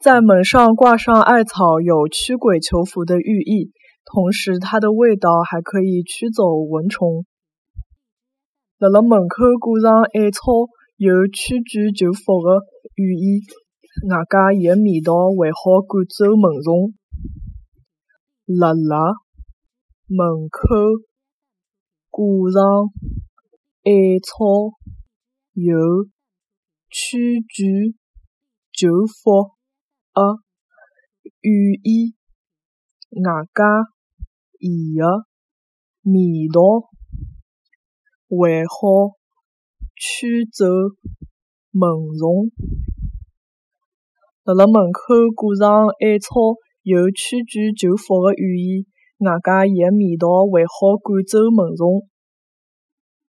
在门上挂上艾草，有驱鬼求福的寓意，同时它的味道还可以驱走蚊虫。辣辣门口挂上艾草，有驱鬼求福的寓意，外加伊的味道还好赶走蚊虫。辣辣门口挂上艾草，有驱鬼求福的寓意，外加伊的味道还好驱走蚊虫。辣辣门口挂上艾草，有驱鬼求福的寓意，外加伊的味道还好赶走蚊虫。